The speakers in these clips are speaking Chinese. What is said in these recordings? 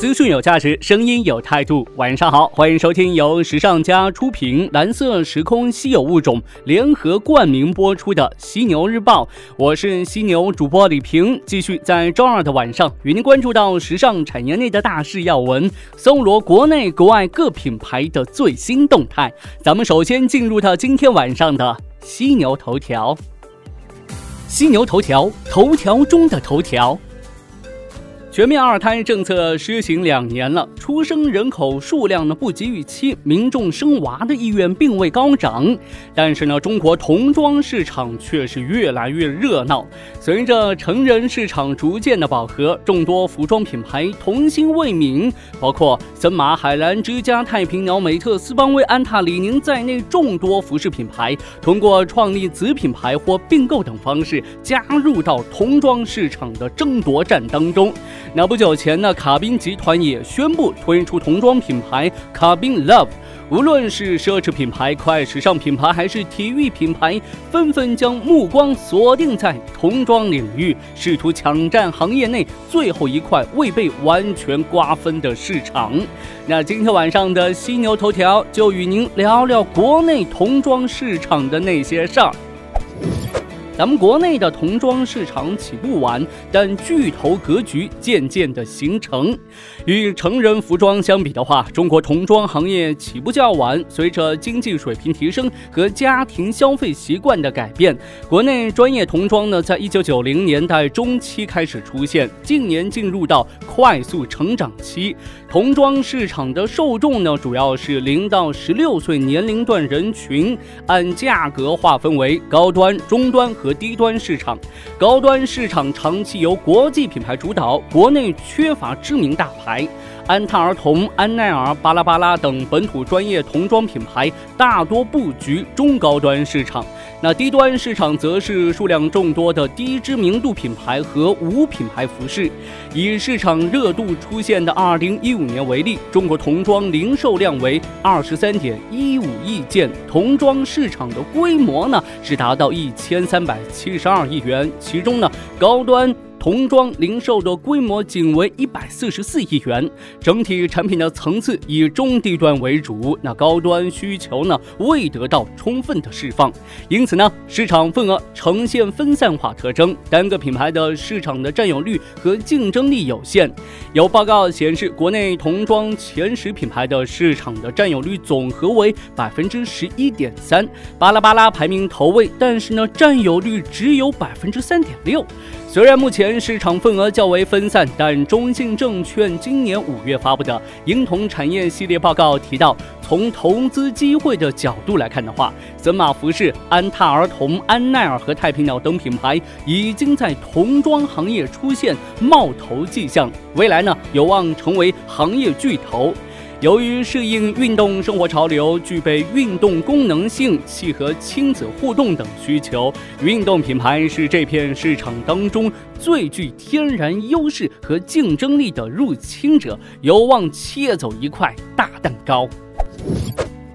资讯有价值，声音有态度。晚上好，欢迎收听由时尚家出品、蓝色时空稀有物种联合冠名播出的《犀牛日报》。我是犀牛主播李平，继续在周二的晚上与您关注到时尚产业内的大事要闻，搜罗国内国外各品牌的最新动态。咱们首先进入到今天晚上的犀牛头条。犀牛头条，头条中的头条。全面二胎政策施行两年了，出生人口数量呢不及预期，民众生娃的意愿并未高涨。但是呢，中国童装市场却是越来越热闹。随着成人市场逐渐的饱和，众多服装品牌童心未泯，包括森马、海澜、之家、太平鸟、美特、斯邦威、安踏、李宁在内众多服饰品牌，通过创立子品牌或并购等方式加入到童装市场的争夺战当中。那不久前呢，卡宾集团也宣布推出童装品牌卡宾 Love。无论是奢侈品牌、快时尚品牌，还是体育品牌，纷纷将目光锁定在童装领域，试图抢占行业内最后一块未被完全瓜分的市场。那今天晚上的犀牛头条就与您聊聊国内童装市场的那些事儿。咱们国内的童装市场起步晚，但巨头格局渐渐的形成。与成人服装相比的话，中国童装行业起步较晚。随着经济水平提升和家庭消费习惯的改变，国内专业童装呢，在一九九零年代中期开始出现，近年进入到快速成长期。童装市场的受众呢，主要是零到十六岁年龄段人群，按价格划分为高端、中端和。低端市场，高端市场长期由国际品牌主导，国内缺乏知名大牌。安踏儿童、安奈儿、巴拉巴拉等本土专业童装品牌大多布局中高端市场。那低端市场则是数量众多的低知名度品牌和无品牌服饰。以市场热度出现的二零一五年为例，中国童装零售量为二十三点一五亿件，童装市场的规模呢是达到一千三百七十二亿元，其中呢高端。童装零售的规模仅为一百四十四亿元，整体产品的层次以中低端为主，那高端需求呢未得到充分的释放，因此呢市场份额呈现分散化特征，单个品牌的市场的占有率和竞争力有限。有报告显示，国内童装前十品牌的市场的占有率总和为百分之十一点三，巴拉巴拉排名头位，但是呢占有率只有百分之三点六。虽然目前市场份额较为分散，但中信证券今年五月发布的婴童产业系列报告提到，从投资机会的角度来看的话，森马服饰、安踏儿童、安奈儿和太平鸟等品牌已经在童装行业出现冒头迹象，未来呢有望成为行业巨头。由于适应运动生活潮流，具备运动功能性，契合亲子互动等需求，运动品牌是这片市场当中最具天然优势和竞争力的入侵者，有望切走一块大蛋糕。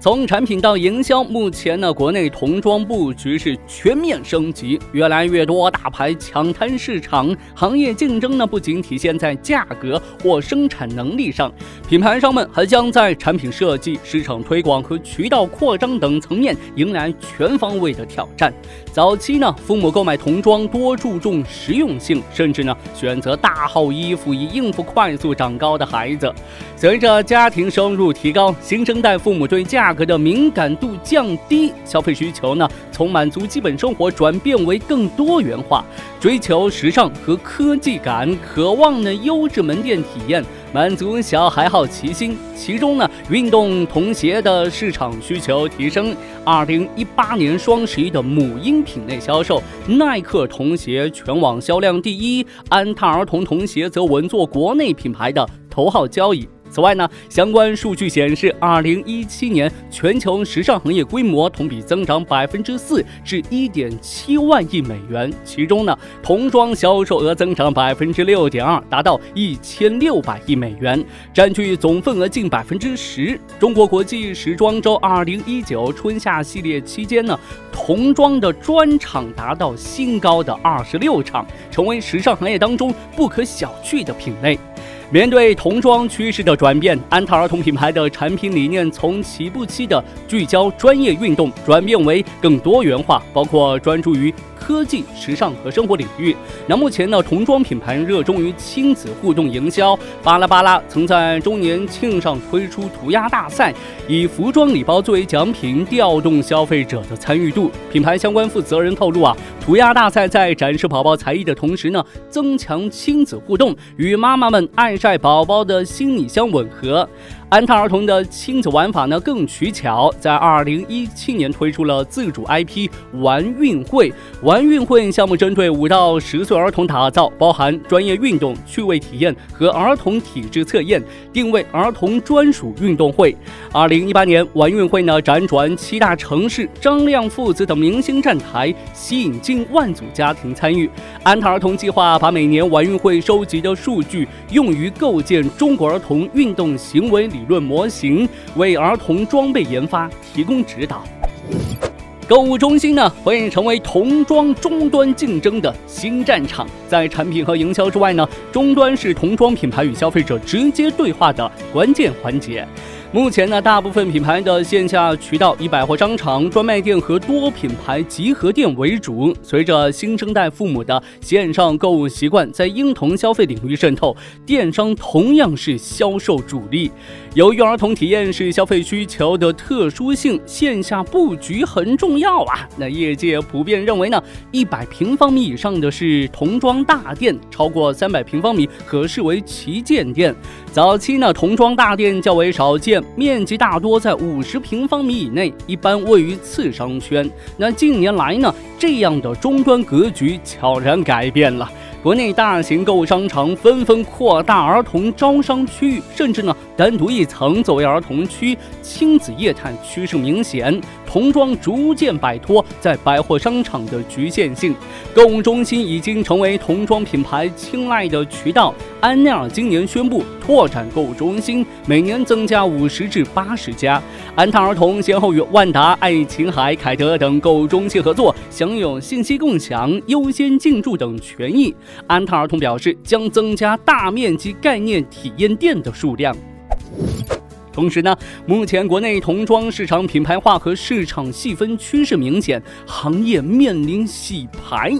从产品到营销，目前呢，国内童装布局是全面升级，越来越多大牌抢滩市场，行业竞争呢不仅体现在价格或生产能力上，品牌商们还将在产品设计、市场推广和渠道扩张等层面迎来全方位的挑战。早期呢，父母购买童装多注重实用性，甚至呢选择大号衣服以应付快速长高的孩子。随着家庭收入提高，新生代父母对价格的敏感度降低，消费需求呢从满足基本生活转变为更多元化，追求时尚和科技感，渴望呢优质门店体验，满足小孩好奇心。其中呢，运动童鞋的市场需求提升。二零一八年双十一的母婴品类销售，耐克童鞋全网销量第一，安踏儿童童鞋则稳坐国内品牌的头号交易。此外呢，相关数据显示，二零一七年全球时尚行业规模同比增长百分之四，至一点七万亿美元。其中呢，童装销售额增长百分之六点二，达到一千六百亿美元，占据总份额近百分之十。中国国际时装周二零一九春夏系列期间呢，童装的专场达到新高的二十六场，成为时尚行业当中不可小觑的品类。面对童装趋势的转变，安踏儿童品牌的产品理念从起步期的聚焦专业运动，转变为更多元化，包括专注于。科技、时尚和生活领域。那目前呢，童装品牌热衷于亲子互动营销。巴拉巴拉曾在周年庆上推出涂鸦大赛，以服装礼包作为奖品，调动消费者的参与度。品牌相关负责人透露啊，涂鸦大赛在展示宝宝才艺的同时呢，增强亲子互动，与妈妈们爱晒宝宝的心理相吻合。安踏儿童的亲子玩法呢更取巧，在二零一七年推出了自主 IP 玩运会。玩运会项目针对五到十岁儿童打造，包含专业运动、趣味体验和儿童体质测验，定位儿童专属运动会。二零一八年玩运会呢辗转七大城市，张亮父子等明星站台，吸引近万组家庭参与。安踏儿童计划把每年玩运会收集的数据用于构建中国儿童运动行为理。理论模型为儿童装备研发提供指导。购物中心呢，会成为童装终端竞争的新战场。在产品和营销之外呢，终端是童装品牌与消费者直接对话的关键环节。目前呢，大部分品牌的线下渠道以百货商场、专卖店和多品牌集合店为主。随着新生代父母的线上购物习惯在婴童消费领域渗透，电商同样是销售主力。由于儿童体验是消费需求的特殊性，线下布局很重要啊。那业界普遍认为呢，一百平方米以上的是童装大店，超过三百平方米可视为旗舰店。早期呢，童装大店较为少见。面积大多在五十平方米以内，一般位于次商圈。那近年来呢，这样的终端格局悄然改变了。国内大型购物商场纷纷扩大儿童招商区域，甚至呢单独一层作为儿童区，亲子业态趋势明显。童装逐渐摆脱在百货商场的局限性，购物中心已经成为童装品牌青睐的渠道。安奈尔今年宣布拓展购物中心，每年增加五十至八十家。安踏儿童先后与万达、爱琴海、凯德等购物中心合作，享有信息共享、优先进驻等权益。安踏儿童表示，将增加大面积概念体验店的数量。同时呢，目前国内童装市场品牌化和市场细分趋势明显，行业面临洗牌。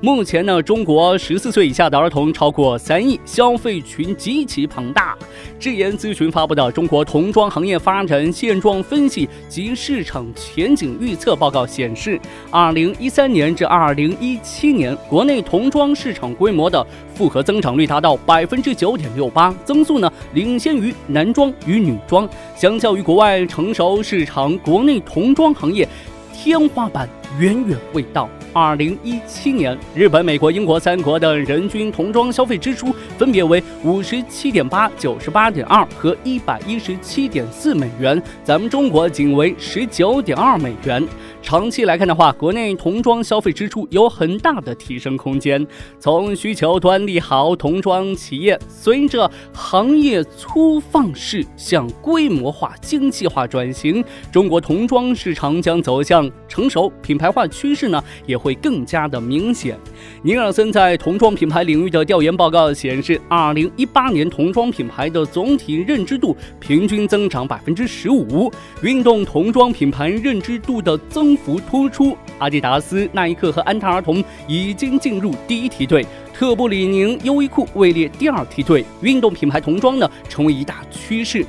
目前呢，中国十四岁以下的儿童超过三亿，消费群极其庞大。智研咨询发布的《中国童装行业发展现状分析及市场前景预测报告》显示，二零一三年至二零一七年，国内童装市场规模的复合增长率达到百分之九点六八，增速呢领先于男装与女装。相较于国外成熟市场，国内童装行业天花板远远未到。二零一七年，日本、美国、英国三国的人均童装消费支出分别为五十七点八、九十八点二和一百一十七点四美元，咱们中国仅为十九点二美元。长期来看的话，国内童装消费支出有很大的提升空间。从需求端利好，童装企业随着行业粗放式向规模化、精细化转型，中国童装市场将走向成熟品牌化趋势呢，也会更加的明显。尼尔森在童装品牌领域的调研报告显示，二零一八年童装品牌的总体认知度平均增长百分之十五，运动童装品牌认知度的增。增幅突出，阿迪达斯、耐克和安踏儿童已经进入第一梯队，特步、李宁、优衣库位列第二梯队。运动品牌童装呢，成为一大趋势，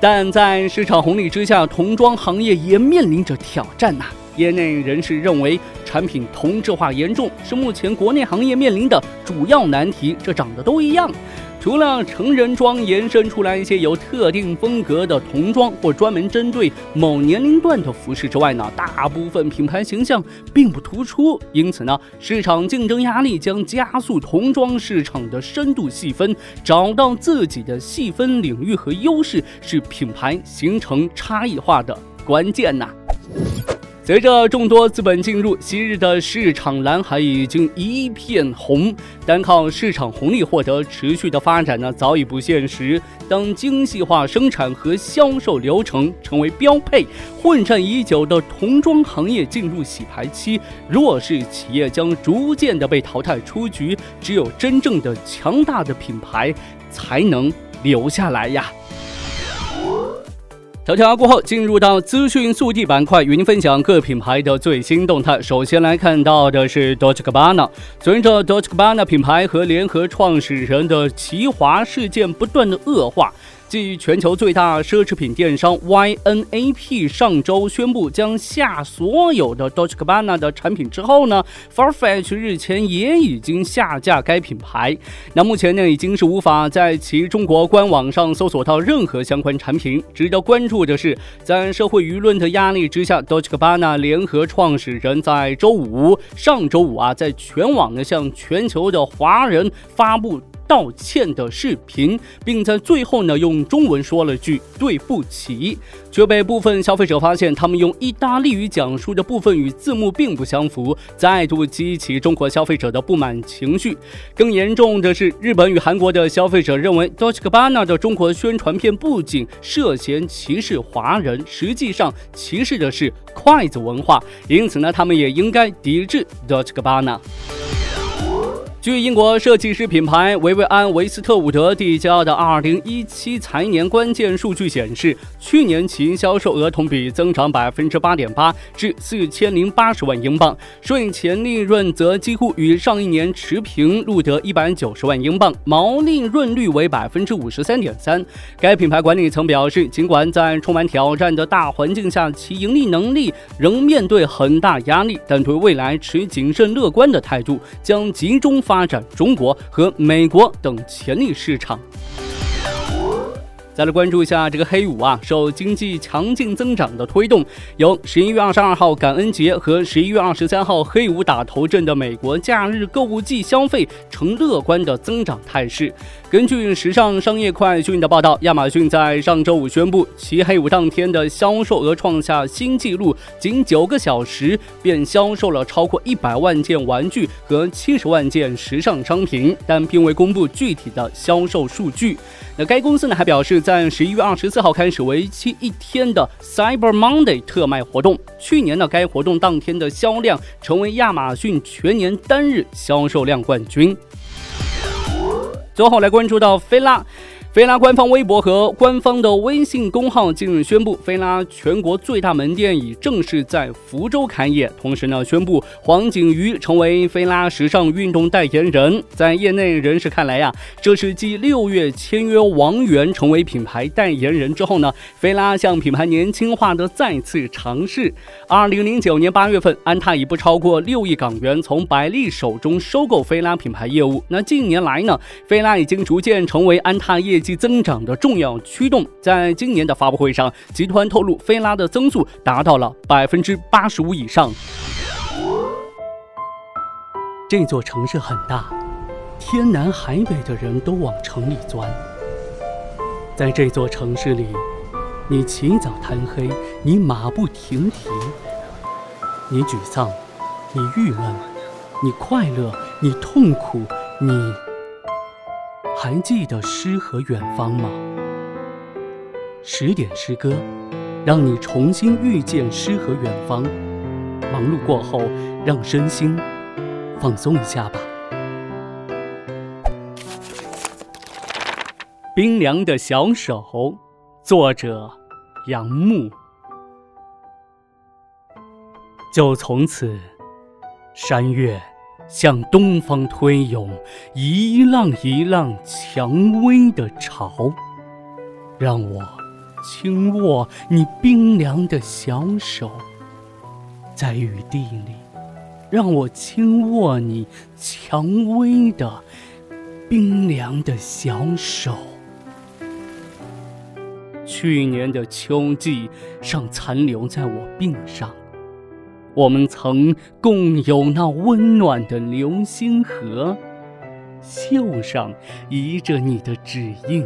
但在市场红利之下，童装行业也面临着挑战呐。业内人士认为，产品同质化严重是目前国内行业面临的主要难题。这长得都一样。除了成人装延伸出来一些有特定风格的童装或专门针对某年龄段的服饰之外呢，大部分品牌形象并不突出，因此呢，市场竞争压力将加速童装市场的深度细分，找到自己的细分领域和优势，是品牌形成差异化的关键呐。随着众多资本进入，昔日的市场蓝海已经一片红。单靠市场红利获得持续的发展呢，早已不现实。当精细化生产和销售流程成为标配，混战已久的童装行业进入洗牌期，弱势企业将逐渐的被淘汰出局。只有真正的强大的品牌才能留下来呀。头条过后，进入到资讯速递板块，与您分享各品牌的最新动态。首先来看到的是 Dolce Gabbana，随着 Dolce Gabbana 品牌和联合创始人的奇华事件不断的恶化。继全球最大奢侈品电商 YNAP 上周宣布将下所有的 Dolce Gabbana 的产品之后呢，Farfetch 日前也已经下架该品牌。那目前呢，已经是无法在其中国官网上搜索到任何相关产品。值得关注的是，在社会舆论的压力之下，Dolce Gabbana 联合创始人在周五，上周五啊，在全网呢向全球的华人发布。道歉的视频，并在最后呢用中文说了句对不起，却被部分消费者发现他们用意大利语讲述的部分与字幕并不相符，再度激起中国消费者的不满情绪。更严重的是，日本与韩国的消费者认为 Dolce Gabbana 的中国宣传片不仅涉嫌歧视华人，实际上歧视的是筷子文化，因此呢，他们也应该抵制 Dolce Gabbana。据英国设计师品牌维维安·维斯特伍德递交的2017财年关键数据显示，去年其销售额同比增长8.8%至4080万英镑，税前利润则几乎与上一年持平，录得190万英镑，毛利润率为53.3%。该品牌管理层表示，尽管在充满挑战的大环境下，其盈利能力仍面对很大压力，但对未来持谨慎乐观的态度，将集中发。发展中国和美国等潜力市场。再来关注一下这个黑五啊，受经济强劲增长的推动，由十一月二十二号感恩节和十一月二十三号黑五打头阵的美国假日购物季消费呈乐观的增长态势。根据时尚商业快讯的报道，亚马逊在上周五宣布，其黑五当天的销售额创下新纪录，仅九个小时便销售了超过一百万件玩具和七十万件时尚商品，但并未公布具体的销售数据。那该公司呢还表示，在十一月二十四号开始为期一天的 Cyber Monday 特卖活动。去年呢，该活动当天的销量成为亚马逊全年单日销售量冠军。最后来关注到菲拉。菲拉官方微博和官方的微信公号近日宣布，菲拉全国最大门店已正式在福州开业。同时呢，宣布黄景瑜成为菲拉时尚运动代言人。在业内人士看来呀，这是继六月签约王源成为品牌代言人之后呢，菲拉向品牌年轻化的再次尝试。二零零九年八月份，安踏以不超过六亿港元从百丽手中收购菲拉品牌业务。那近年来呢，菲拉已经逐渐成为安踏业。业绩增长的重要驱动，在今年的发布会上，集团透露，菲拉的增速达到了百分之八十五以上。这座城市很大，天南海北的人都往城里钻。在这座城市里，你起早贪黑，你马不停蹄，你沮丧，你郁闷，你快乐，你痛苦，你。还记得诗和远方吗？十点诗歌，让你重新遇见诗和远方。忙碌过后，让身心放松一下吧。冰凉的小手，作者杨牧。就从此，山岳。向东方推涌，一浪一浪蔷薇的潮，让我轻握你冰凉的小手，在雨地里，让我轻握你蔷薇的冰凉的小手。去年的秋季尚残留在我鬓上，我们曾共有那温暖的流星河，袖上移着你的指印，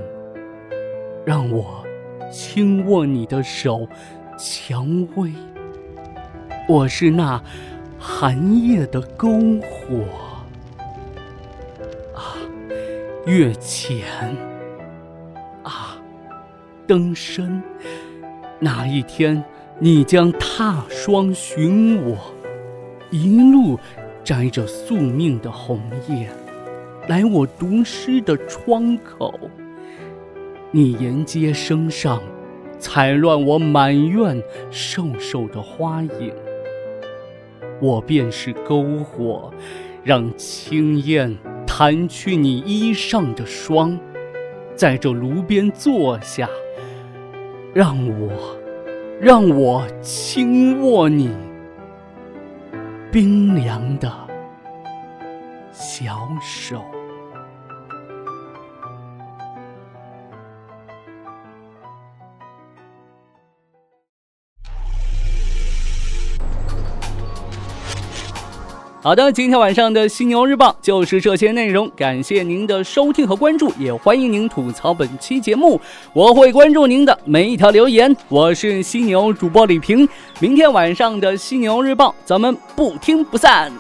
让我轻握你的手，蔷薇。我是那寒夜的篝火啊，月浅啊，灯深。哪一天你将踏霜寻我，一路摘着宿命的红叶，来我读诗的窗口。你沿街声上，踩乱我满院瘦瘦的花影。我便是篝火，让青烟弹去你衣上的霜，在这炉边坐下，让我，让我轻握你冰凉的小手。好的，今天晚上的犀牛日报就是这些内容，感谢您的收听和关注，也欢迎您吐槽本期节目，我会关注您的每一条留言。我是犀牛主播李平，明天晚上的犀牛日报，咱们不听不散。